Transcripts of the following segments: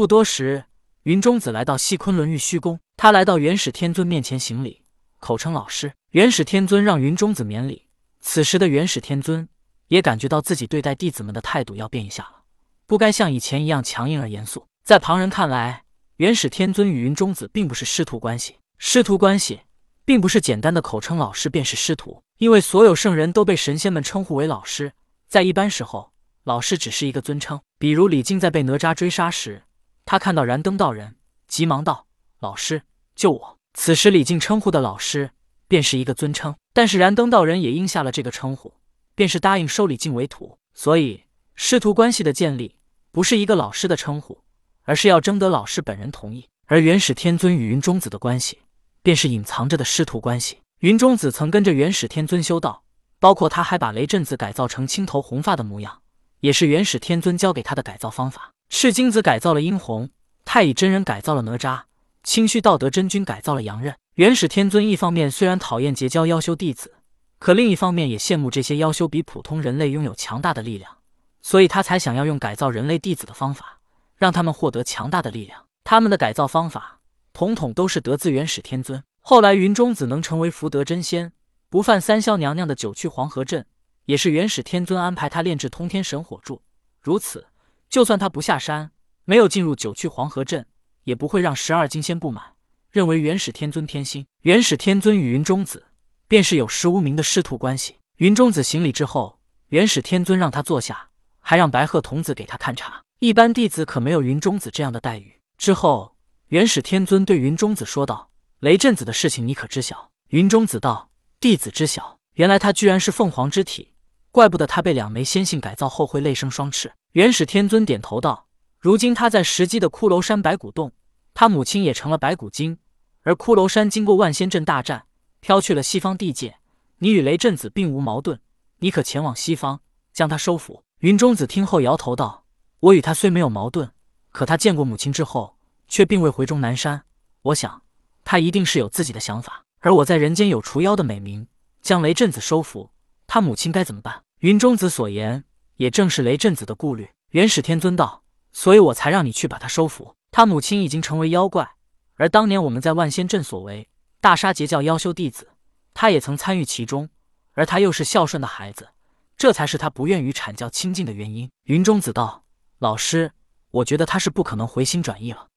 不多时，云中子来到西昆仑玉虚宫，他来到元始天尊面前行礼，口称老师。元始天尊让云中子免礼。此时的元始天尊也感觉到自己对待弟子们的态度要变一下了，不该像以前一样强硬而严肃。在旁人看来，元始天尊与云中子并不是师徒关系。师徒关系并不是简单的口称老师便是师徒，因为所有圣人都被神仙们称呼为老师。在一般时候，老师只是一个尊称。比如李靖在被哪吒追杀时，他看到燃灯道人，急忙道：“老师，救我！”此时李靖称呼的老师便是一个尊称。但是燃灯道人也应下了这个称呼，便是答应收李靖为徒。所以师徒关系的建立不是一个老师的称呼。而是要征得老师本人同意，而元始天尊与云中子的关系，便是隐藏着的师徒关系。云中子曾跟着元始天尊修道，包括他还把雷震子改造成青头红发的模样，也是元始天尊教给他的改造方法。赤精子改造了殷红，太乙真人改造了哪吒，清虚道德真君改造了杨任。元始天尊一方面虽然讨厌结交妖修弟子，可另一方面也羡慕这些妖修比普通人类拥有强大的力量，所以他才想要用改造人类弟子的方法。让他们获得强大的力量。他们的改造方法，统统都是得自元始天尊。后来云中子能成为福德真仙，不犯三霄娘娘的九曲黄河阵，也是元始天尊安排他炼制通天神火柱。如此，就算他不下山，没有进入九曲黄河阵，也不会让十二金仙不满，认为元始天尊偏心。元始天尊与云中子便是有实无名的师徒关系。云中子行礼之后，元始天尊让他坐下，还让白鹤童子给他看茶。一般弟子可没有云中子这样的待遇。之后，元始天尊对云中子说道：“雷震子的事情你可知晓？”云中子道：“弟子知晓。原来他居然是凤凰之体，怪不得他被两枚仙性改造后会泪生双翅。”元始天尊点头道：“如今他在石矶的骷髅山白骨洞，他母亲也成了白骨精。而骷髅山经过万仙阵大战，飘去了西方地界。你与雷震子并无矛盾，你可前往西方将他收服。”云中子听后摇头道。我与他虽没有矛盾，可他见过母亲之后，却并未回终南山。我想，他一定是有自己的想法。而我在人间有除妖的美名，将雷震子收服，他母亲该怎么办？云中子所言，也正是雷震子的顾虑。元始天尊道：“所以我才让你去把他收服。他母亲已经成为妖怪，而当年我们在万仙阵所为，大杀截教妖修弟子，他也曾参与其中。而他又是孝顺的孩子，这才是他不愿与阐教亲近的原因。”云中子道。老师，我觉得他是不可能回心转意了。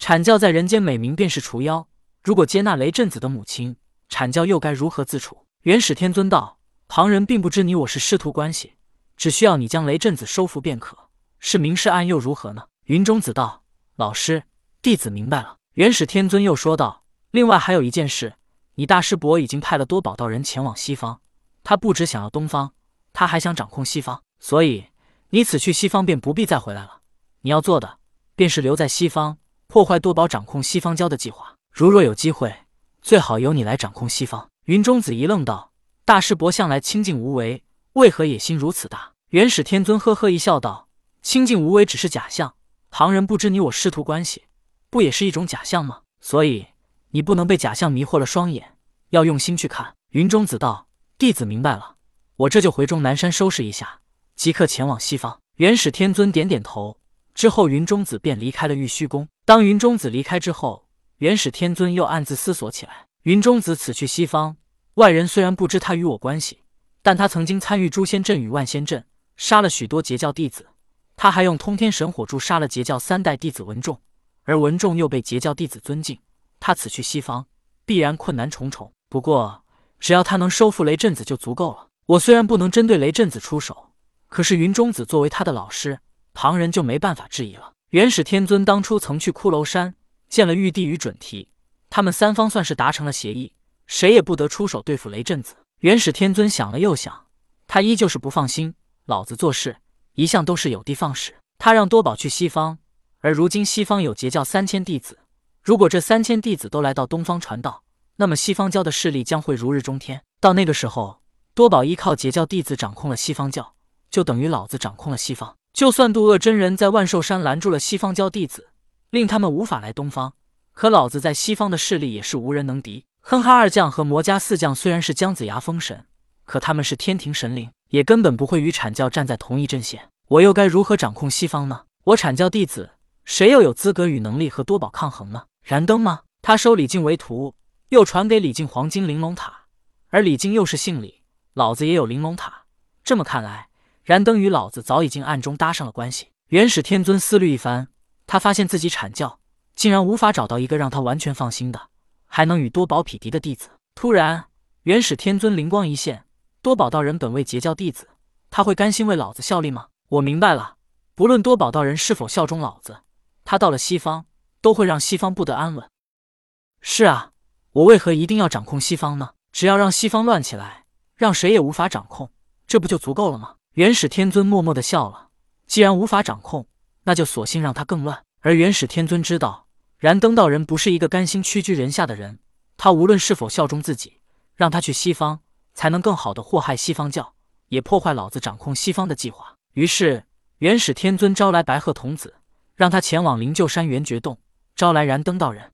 阐教在人间美名便是除妖，如果接纳雷震子的母亲，阐教又该如何自处？元始天尊道：“旁人并不知你我是师徒关系，只需要你将雷震子收服便可，是明示暗又如何呢？”云中子道：“老师，弟子明白了。”元始天尊又说道：“另外还有一件事，你大师伯已经派了多宝道人前往西方，他不只想要东方，他还想掌控西方，所以。”你此去西方便不必再回来了。你要做的便是留在西方，破坏多宝掌控西方教的计划。如若有机会，最好由你来掌控西方。云中子一愣道：“大师伯向来清净无为，为何野心如此大？”元始天尊呵呵一笑道：“清净无为只是假象，旁人不知你我师徒关系，不也是一种假象吗？所以你不能被假象迷惑了双眼，要用心去看。”云中子道：“弟子明白了，我这就回终南山收拾一下。”即刻前往西方。元始天尊点点头，之后云中子便离开了玉虚宫。当云中子离开之后，元始天尊又暗自思索起来：云中子此去西方，外人虽然不知他与我关系，但他曾经参与诛仙阵与万仙阵，杀了许多截教弟子。他还用通天神火柱杀了截教三代弟子文仲，而文仲又被截教弟子尊敬。他此去西方，必然困难重重。不过，只要他能收复雷震子就足够了。我虽然不能针对雷震子出手。可是云中子作为他的老师，旁人就没办法质疑了。元始天尊当初曾去骷髅山见了玉帝与准提，他们三方算是达成了协议，谁也不得出手对付雷震子。元始天尊想了又想，他依旧是不放心。老子做事一向都是有的放矢，他让多宝去西方，而如今西方有截教三千弟子，如果这三千弟子都来到东方传道，那么西方教的势力将会如日中天。到那个时候，多宝依靠截教弟子掌控了西方教。就等于老子掌控了西方。就算渡厄真人在万寿山拦住了西方教弟子，令他们无法来东方，可老子在西方的势力也是无人能敌。哼哈二将和魔家四将虽然是姜子牙封神，可他们是天庭神灵，也根本不会与阐教站在同一阵线。我又该如何掌控西方呢？我阐教弟子谁又有资格与能力和多宝抗衡呢？燃灯吗？他收李靖为徒，又传给李靖黄金玲珑塔，而李靖又是姓李，老子也有玲珑塔。这么看来，燃灯与老子早已经暗中搭上了关系。元始天尊思虑一番，他发现自己阐教竟然无法找到一个让他完全放心的，还能与多宝匹敌的弟子。突然，元始天尊灵光一现：多宝道人本为截教弟子，他会甘心为老子效力吗？我明白了，不论多宝道人是否效忠老子，他到了西方都会让西方不得安稳。是啊，我为何一定要掌控西方呢？只要让西方乱起来，让谁也无法掌控，这不就足够了吗？元始天尊默默的笑了。既然无法掌控，那就索性让他更乱。而元始天尊知道，燃灯道人不是一个甘心屈居人下的人，他无论是否效忠自己，让他去西方，才能更好的祸害西方教，也破坏老子掌控西方的计划。于是，元始天尊招来白鹤童子，让他前往灵鹫山元觉洞，招来燃灯道人。